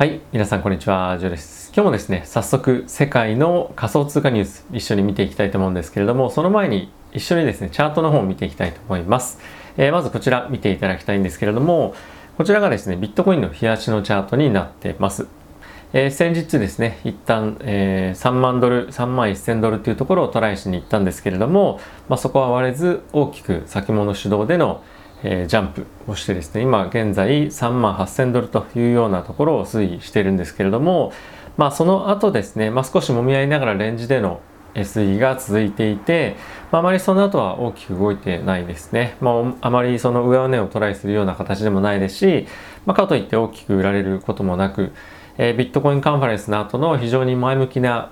はい、皆さんこんにちは、ジョです。今日もですね、早速世界の仮想通貨ニュース一緒に見ていきたいと思うんですけれども、その前に一緒にですね、チャートの方を見ていきたいと思います。えー、まずこちら見ていただきたいんですけれども、こちらがですね、ビットコインの冷やしのチャートになってます。えー、先日ですね、一旦、えー、3万ドル、3万1000ドルというところをトライしに行ったんですけれども、まあ、そこは割れず大きく先物主導でのえー、ジャンプをしてですね今現在3万8000ドルというようなところを推移しているんですけれどもまあその後ですね、まあ、少しもみ合いながらレンジでの推移が続いていて、まあ、あまりその後は大きく動いてないですね、まあ、あまりその上値をトライするような形でもないですし、まあ、かといって大きく売られることもなく、えー、ビットコインカンファレンスの後の非常に前向きな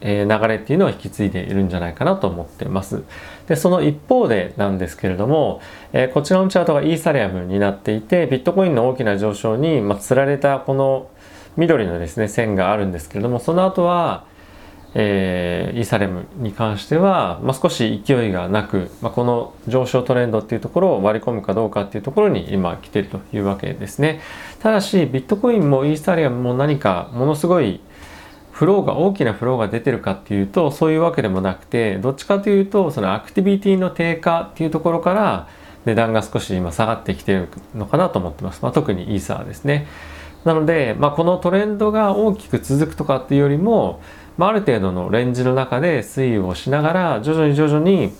え流れっていうのを引き継いでいるんじゃないかなと思ってます。で、その一方でなんですけれども、えこちらのチャートがイーサリアムになっていて、ビットコインの大きな上昇に、まあつられたこの緑のですね、線があるんですけれども、その後は、えー、イーサレムに関しては、まあ、少し勢いがなく、まあ、この上昇トレンドっていうところを割り込むかどうかっていうところに今来てるというわけですね。ただし、ビットコインもイーサリアムも何かものすごいフローが大きなフローが出てるかっていうとそういうわけでもなくてどっちかというとそのアクティビティの低下っていうところから値段が少し今下がってきてるのかなと思ってます、まあ、特にイーサーですね。なので、まあ、このトレンドが大きく続くとかっていうよりも、まあ、ある程度のレンジの中で推移をしながら徐々に徐々に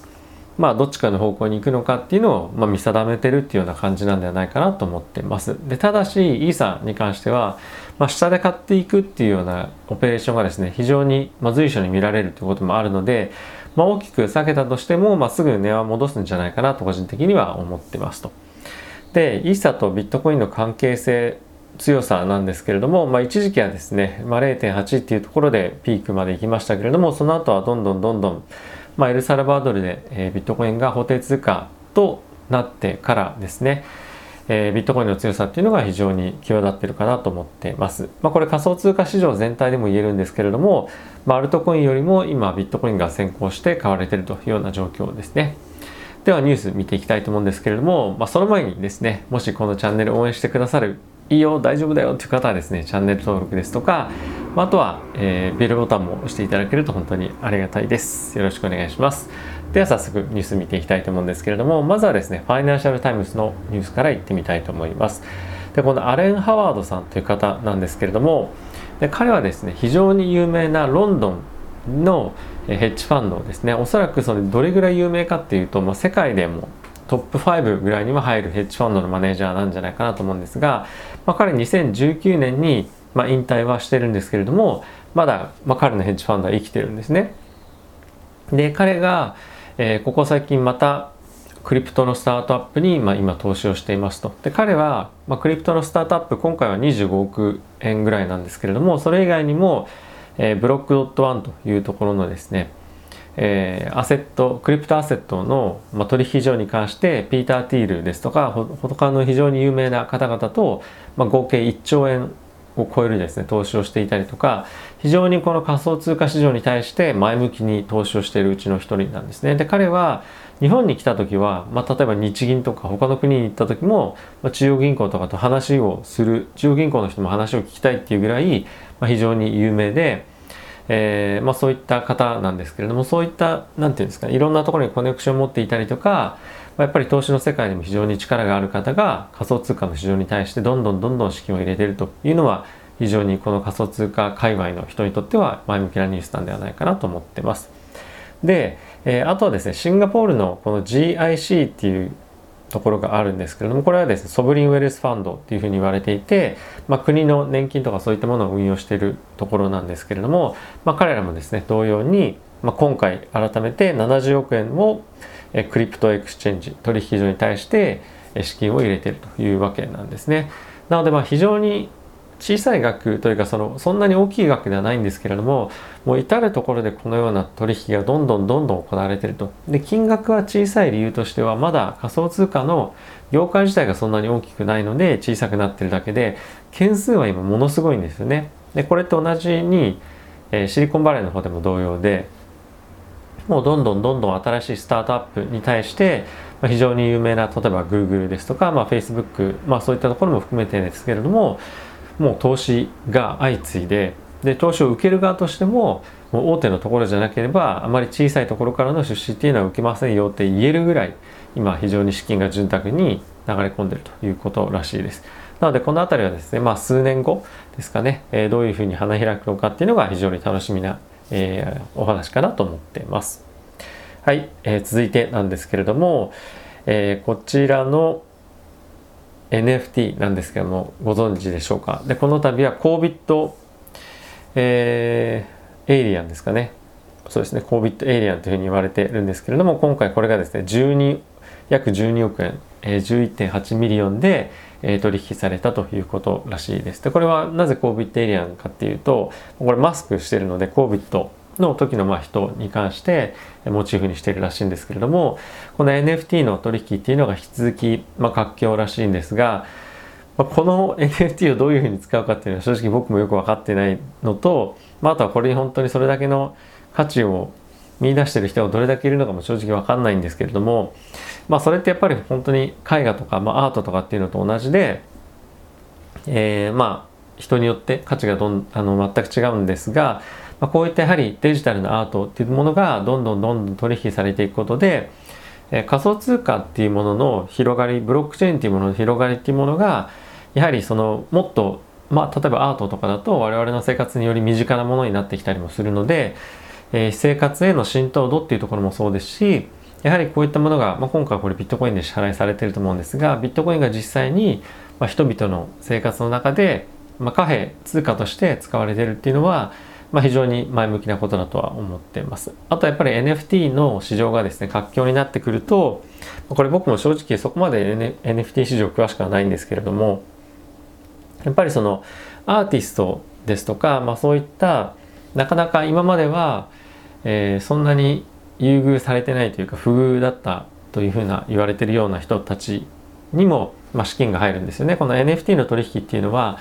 まあどっちかの方向に行くのかっていうのを、まあ、見定めてるっていうような感じなんではないかなと思ってます。でただしイーサに関しては、まあ、下で買っていくっていうようなオペレーションがですね非常に、まあ、随所に見られるということもあるので、まあ、大きく下げたとしても、まあ、すぐ値は戻すんじゃないかなと個人的には思ってますと。でイーサとビットコインの関係性強さなんですけれども、まあ、一時期はですね、まあ、0.8っていうところでピークまで行きましたけれどもその後はどんどんどんどんまあ、エルサルバドルで、えー、ビットコインが法定通貨となってからですね、えー、ビットコインの強さっていうのが非常に際立ってるかなと思ってます。まあ、これ仮想通貨市場全体でも言えるんですけれども、まあ、アルトコインよりも今ビットコインが先行して買われてるというような状況ですね。ではニュース見ていきたいと思うんですけれども、まあ、その前にですね、もしこのチャンネル応援してくださるいいよ大丈夫だよっていう方はですねチャンネル登録ですとかあとは、えー、ベルボタンも押していただけると本当にありがたいです。よろしくお願いします。では早速ニュース見ていきたいと思うんですけれどもまずはですねファイナンシャルタイムズのニュースからいってみたいと思います。でこのアラン・ハワードさんという方なんですけれどもで彼はですね非常に有名なロンドンのヘッジファンドですね。おそらくそのどれぐらい有名かっていうと、まあ、世界でもトップ5ぐらいには入るヘッジファンドのマネージャーなんじゃないかなと思うんですが、まあ、彼2019年に、まあ、引退はしてるんですけれどもまだ、まあ、彼のヘッジファンドは生きてるんですね。で彼が、えー、ここ最近またクリプトのスタートアップに、まあ、今投資をしていますと。で彼は、まあ、クリプトのスタートアップ今回は25億円ぐらいなんですけれどもそれ以外にも、えー、ブロックドットワンというところのですねえー、アセットクリプトアセットの、まあ、取引所に関してピーター・ティールですとか他の非常に有名な方々と、まあ、合計1兆円を超えるですね投資をしていたりとか非常にこの仮想通貨市場に対して前向きに投資をしているうちの一人なんですね。で彼は日本に来た時は、まあ、例えば日銀とか他の国に行った時も、まあ、中央銀行とかと話をする中央銀行の人も話を聞きたいっていうぐらい、まあ、非常に有名で。えー、まあ、そういった方なんですけれどもそういった何て言うんですかねいろんなところにコネクションを持っていたりとかまやっぱり投資の世界でも非常に力がある方が仮想通貨の市場に対してどんどんどんどん資金を入れているというのは非常にこの仮想通貨界隈の人にとっては前向きなニュースなんではないかなと思ってます。で、えー、あとはですねシンガポールのこの GIC っていうところがあるんですけれどもこれはですねソブリンウェルスファンドっていうふうに言われていて、まあ、国の年金とかそういったものを運用しているところなんですけれども、まあ、彼らもですね同様に、まあ、今回改めて70億円をcrypto exchange 取引所に対して資金を入れているというわけなんですね。なのでまあ非常に小さい額というかそのそんなに大きい額ではないんですけれどももう至る所でこのような取引がどんどんどんどん行われていると。で金額は小さい理由としてはまだ仮想通貨の業界自体がそんなに大きくないので小さくなってるだけで件数は今ものすごいんですよね。でこれと同じに、えー、シリコンバレーの方でも同様でもうどんどんどんどん新しいスタートアップに対して非常に有名な例えば Google ですとか、まあ、Facebook、まあ、そういったところも含めてですけれどももう投資が相次いでで投資を受ける側としてももう大手のところじゃなければあまり小さいところからの出資っていうのは受けませんよって言えるぐらい今非常に資金が潤沢に流れ込んでるということらしいです。なのでこの辺りはですね、まあ、数年後ですかね、えー、どういうふうに花開くのかっていうのが非常に楽しみな、えー、お話かなと思っています。はい、えー、続いてなんですけれども、えこちらの NFT なんですけどもご存知でしょうか？でこの度は COVID えー、エイリアンですかね。そうですね COVID エイリアンというふうに言われてるんですけれども今回これがですね12約12億円、えー、11.8 million で、えー、取引されたということらしいです。でこれはなぜ COVID エイリアンかっていうとこれマスクしてるので COVID の時のまあ人に関してモチーフにしているらしいんですけれどもこの NFT の取引っていうのが引き続きまあ活況らしいんですがまあ、この NFT をどういうふうに使うかっていうのは正直僕もよく分かってないのと、まあ、あとはこれに本当にそれだけの価値を見出してる人がどれだけいるのかも正直分かんないんですけれども、まあ、それってやっぱり本当に絵画とか、まあ、アートとかっていうのと同じで、えー、まあ人によって価値がどんあの全く違うんですが、まあ、こういったやはりデジタルなアートっていうものがどんどんどんどん取引されていくことで、えー、仮想通貨っていうものの広がりブロックチェーンっていうものの広がりっていうものがやはりそのもっとまあ例えばアートとかだと我々の生活により身近なものになってきたりもするので、えー、生活への浸透度っていうところもそうですしやはりこういったものが、まあ、今回これビットコインで支払いされてると思うんですがビットコインが実際に、まあ、人々の生活の中で、まあ、貨幣通貨として使われてるっていうのは、まあ、非常に前向きなことだとは思ってます。あとやっぱり NFT の市場がですね活況になってくるとこれ僕も正直そこまで、NFT 市場詳しくはないんですけれどもやっぱりそのアーティストですとか、まあ、そういったなかなか今までは、えー、そんなに優遇されてないというか不遇だったというふうな言われてるような人たちにも、まあ、資金が入るんですよね。この NFT の取引っていうのは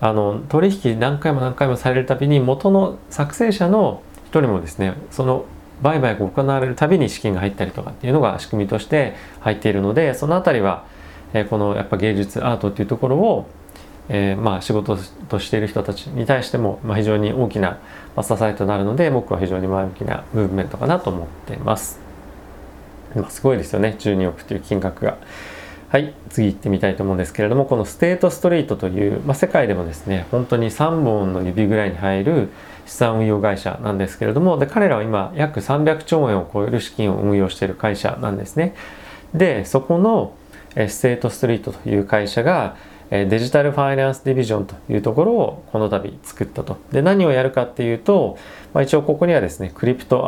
あの取引何回も何回もされるたびに元の作成者の一人もですねその売買が行われるたびに資金が入ったりとかっていうのが仕組みとして入っているのでその辺りは、えー、このやっぱ芸術アートっていうところをえー、まあ仕事としている人たちに対しても、まあ、非常に大きな支えとなるので僕は非常に前向きなムーブメントかなと思っています。まあ、すごいですよね12億という金額が。はい次行ってみたいと思うんですけれどもこのステートストリートという、まあ、世界でもですね本当に3本の指ぐらいに入る資産運用会社なんですけれどもで彼らは今約300兆円を超える資金を運用している会社なんですね。でそこのステートストリートという会社がデジタルファイナンスディビジョンというところをこの度作ったと。で、何をやるかっていうと、まあ、一応ここにはですね、 crypto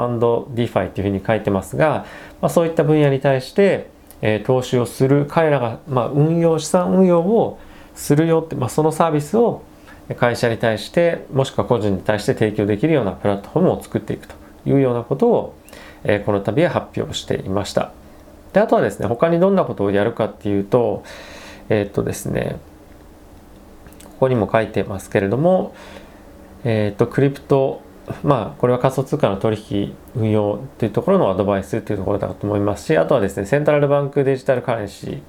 DeFi っていうふうに書いてますが、まあ、そういった分野に対して、え、投資をする、彼らが、まあ、運用、資産運用をするよって、まあ、そのサービスを会社に対して、もしくは個人に対して提供できるようなプラットフォームを作っていくというようなことを、え、この度は発表していました。で、あとはですね、他にどんなことをやるかっていうと、えー、っとですね、ここにも書いてますけれども、えっ、と、 crypto、まあ、これは仮想通貨の取引運用というところのアドバイスというところだと思いますし、あとはですね、 central bank digital currency、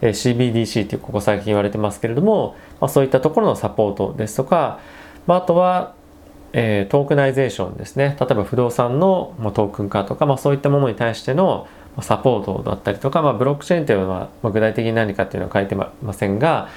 え CBDC というここ最近言われてますけれども、まあ、そういったところのサポートですとか、まあ、あとは、えー、 tokenization ですね。例えば不動産の、まあ、トークン化とか、まあ、そういったものに対してのサポートだったりとか、まあ、ブロックチェーンというのは、まあ、具体的に何かっていうのは書いてませんが、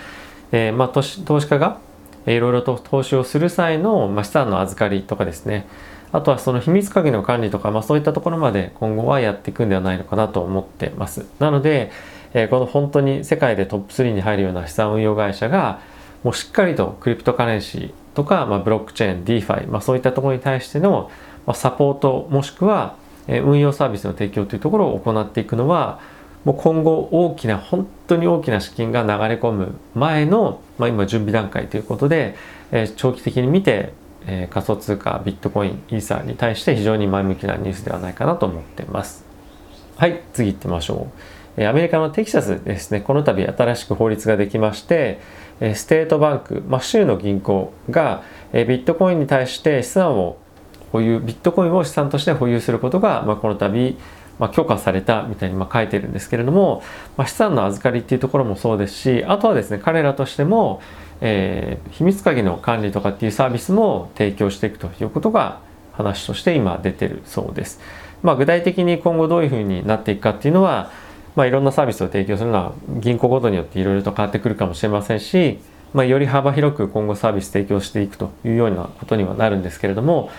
えー、まあ、投資投資家がいろいろと投資をする際の、まあ、資産の預かりとかですね。あとはその秘密鍵の管理とか、まあ、そういったところまで今後はやっていくんではないのかなと思ってます。なので、えー、この本当に世界でトップ3に入るような資産運用会社がもうしっかりとクリプトカレンシーとか、まあ、ブロックチェーン DeFi、まあ、そういったところに対しての、まあ、サポートもしくは、え、運用サービスの提供というところを行っていくのはもう今後大きな本当に大きな資金が流れ込む前の、まあ、今準備段階ということで、えー、長期的に見て、えー、仮想通貨ビットコインイーサーに対して非常に前向きなニュースではないかなと思っています。はい次行ってみましょう、えー、アメリカのテキサスですね。この度新しく法律ができまして state bank、まあ、州の銀行がビットコインに対して資産を保有ビットコインを資産として保有することが、まあ、この度まあ、許可されたみたいにま書いてるんですけれども、まあ、資産の預かりっていうところもそうですしあとはですね彼らとしてもえー、秘密鍵の管理とかっていうサービスも提供していくということが話として今出てるそうです。まあ、具体的に今後どういうふうになっていくかっていうのは、まあ、いろんなサービスを提供するのは銀行ごとによっていろいろと変わってくるかもしれませんし、まあ、より幅広く今後サービス提供していくというようなことにはなるんですけれども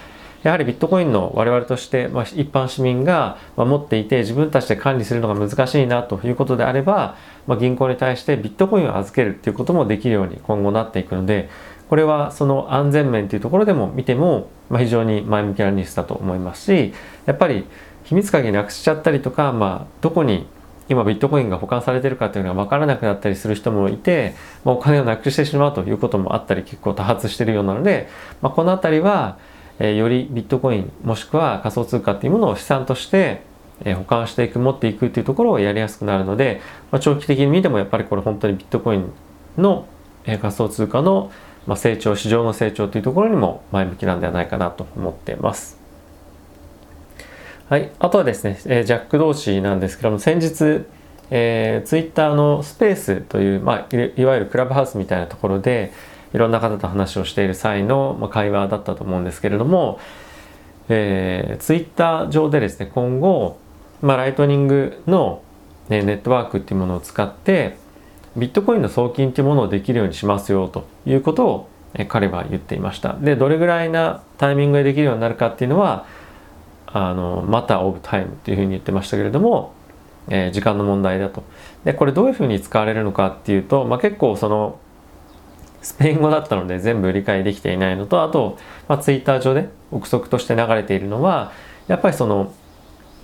やはりビットコインの我々として、まあ、一般市民が持っていて自分たちで管理するのが難しいなということであれば、まあ、銀行に対してビットコインを預けるっていうこともできるように今後なっていくのでこれはその安全面というところでも見ても、まあ、非常に前向きなニュースだと思いますしやっぱり秘密鍵なくしちゃったりとか、まあ、どこに今ビットコインが保管されてるかっていうのが分からなくなったりする人もいて、まあ、お金をなくしてしまうということもあったり結構多発しているようなので、まあ、この辺りは、えー、よりビットコインもしくは仮想通貨っていうものを資産としてえ保管していく持っていくっていうところをやりやすくなるので、まあ、長期的に見てもやっぱりこれ本当にビットコインの、え仮想通貨の、ま成長市場の成長というところにも前向きなんではないかなと思っています。はい、あとはですね、えジャック同士なんですけども先日、えー、ツイッターのスペースという、まあ、いわゆるクラブハウスみたいなところでいろんな方と話をしている際の、ま、会話だったと思うんですけれども、えー、ツイッター上でですね今後、まあ、ライトニングの、ね、ネットワークっていうものを使ってビットコインの送金っていうものをできるようにしますよということを、彼は言っていましたでどれぐらいなタイミングでできるようになるかっていうのはあのマター・オブ・タイムっていうふうに言ってましたけれども、えー、時間の問題だと。でこれどういうふうに使われるのかっていうと、まあ、結構そのスペイン語だったので全部理解できていないのとあと、まあ、ツイッター上で憶測として流れているのはやっぱりその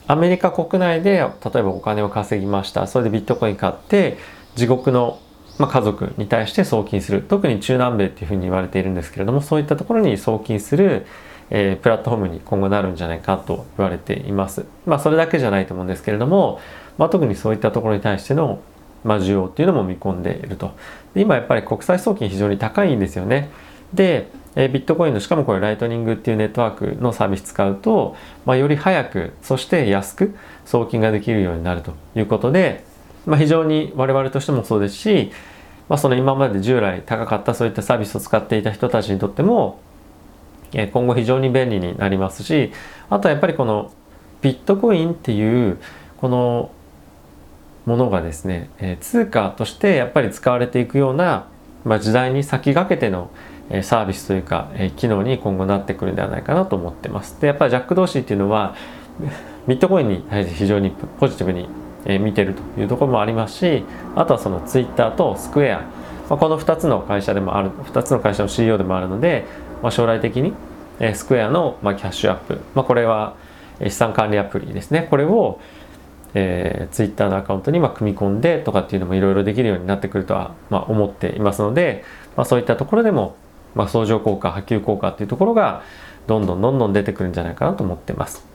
アメリカ国内で例えばお金を稼ぎましたそれでビットコイン買って地獄の、まあ、家族に対して送金する特に中南米っていうふうに言われているんですけれどもそういったところに送金するえー、プラットフォームに今後なるんじゃないかと言われています。まあそれだけじゃないと思うんですけれども、まあ、特にそういったところに対しての、まあ、需要っていうのも見込んでいると。今やっぱり国際送金非常に高いんですよね。で、え、ビットコインのしかもこれライトニングっていうネットワークのサービス使うと、まあ、より早くそして安く送金ができるようになるということで、まあ、非常に我々としてもそうですし、まあ、その今まで従来高かったそういったサービスを使っていた人たちにとってもえ今後非常に便利になりますしあとはやっぱりこのビットコインっていうこのものがですねえ通貨としてやっぱり使われていくような、まあ、時代に先駆けてのサービスというかえ機能に今後なってくるんではないかなと思ってます。でやっぱりジャック同士っていうのは ビットコインに対して非常にポジティブに見てるというところもありますしあとはそのツイッターとスクエア、まあ、この2つの会社でもある2つの会社の CEO でもあるのでまあ、将来的に、スクエアの、キャッシュアップ、まあ、これは資産管理アプリですね。これを、えー、ツイッターのアカウントにまあ組み込んでとかっていうのもいろいろできるようになってくるとは、まあ、思っていますので、まあ、そういったところでも、まあ、相乗効果波及効果っていうところがどんどんどんどん出てくるんじゃないかなと思ってます。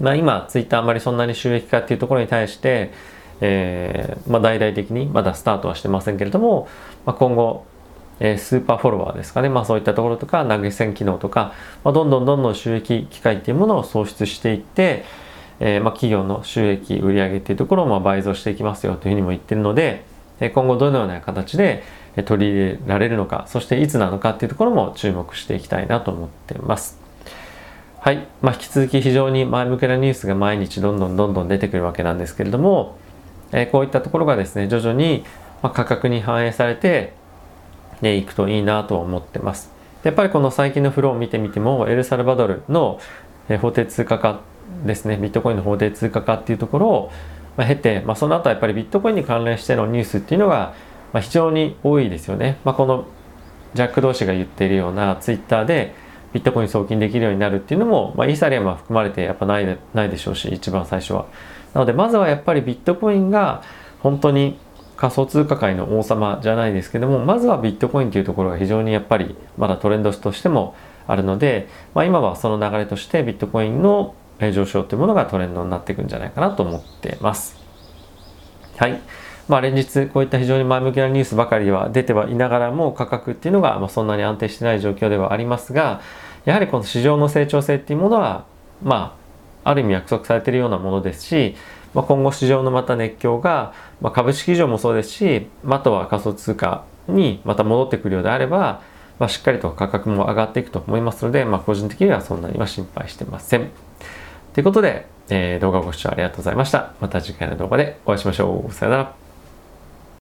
まあ、今ツイッターあまりそんなに収益化っていうところに対して、えーまあ、大々的にまだスタートはしてませんけれども、まあ、今後えー、スーパーフォロワーですかね、まあ、そういったところとか投げ銭機能とか、まあ、どんどんどんどん収益機会っていうものを創出していって、えー、まあ、企業の収益売上っていうところをま倍増していきますよというふうにも言ってるので今後どのような形で取り入れられるのかそしていつなのかっていうところも注目していきたいなと思ってます。はい、まあ、引き続き非常に前向きなニュースが毎日どんどんどんどん出てくるわけなんですけれども、えー、こういったところがですね徐々にま価格に反映されてでいくといいなと思ってます。やっぱりこの最近のフローを見てみてもエルサルバドルの法定通貨化ですねビットコインの法定通貨化っていうところをま経て、まあ、その後はやっぱりビットコインに関連してのニュースっていうのがま非常に多いですよね。まあ、このジャック同士が言っているようなツイッターでビットコイン送金できるようになるっていうのも、まあ、イーサリアムは含まれてやっぱないでないでしょうし一番最初は。なのでまずはやっぱりビットコインが本当に仮想通貨界の王様じゃないですけどもまずはビットコインというところが非常にやっぱりまだトレンドとしてもあるので、まあ、今はその流れとしてビットコインの上昇というものがトレンドになっていくんじゃないかなと思ってます。はい。まあ、連日こういった非常に前向きなニュースばかりは出てはいながらも価格っていうのがまそんなに安定してない状況ではありますがやはりこの市場の成長性っていうものはまあある意味約束されているようなものですしまあ、今後市場のまた熱狂が、まあ、株式市場もそうですしあとは仮想通貨にまた戻ってくるようであれば、まあ、しっかりと価格も上がっていくと思いますので、まあ、個人的にはそんなには心配してません。ということで、えー、動画ご視聴ありがとうございました。また次回の動画でお会いしましょう。さよなら。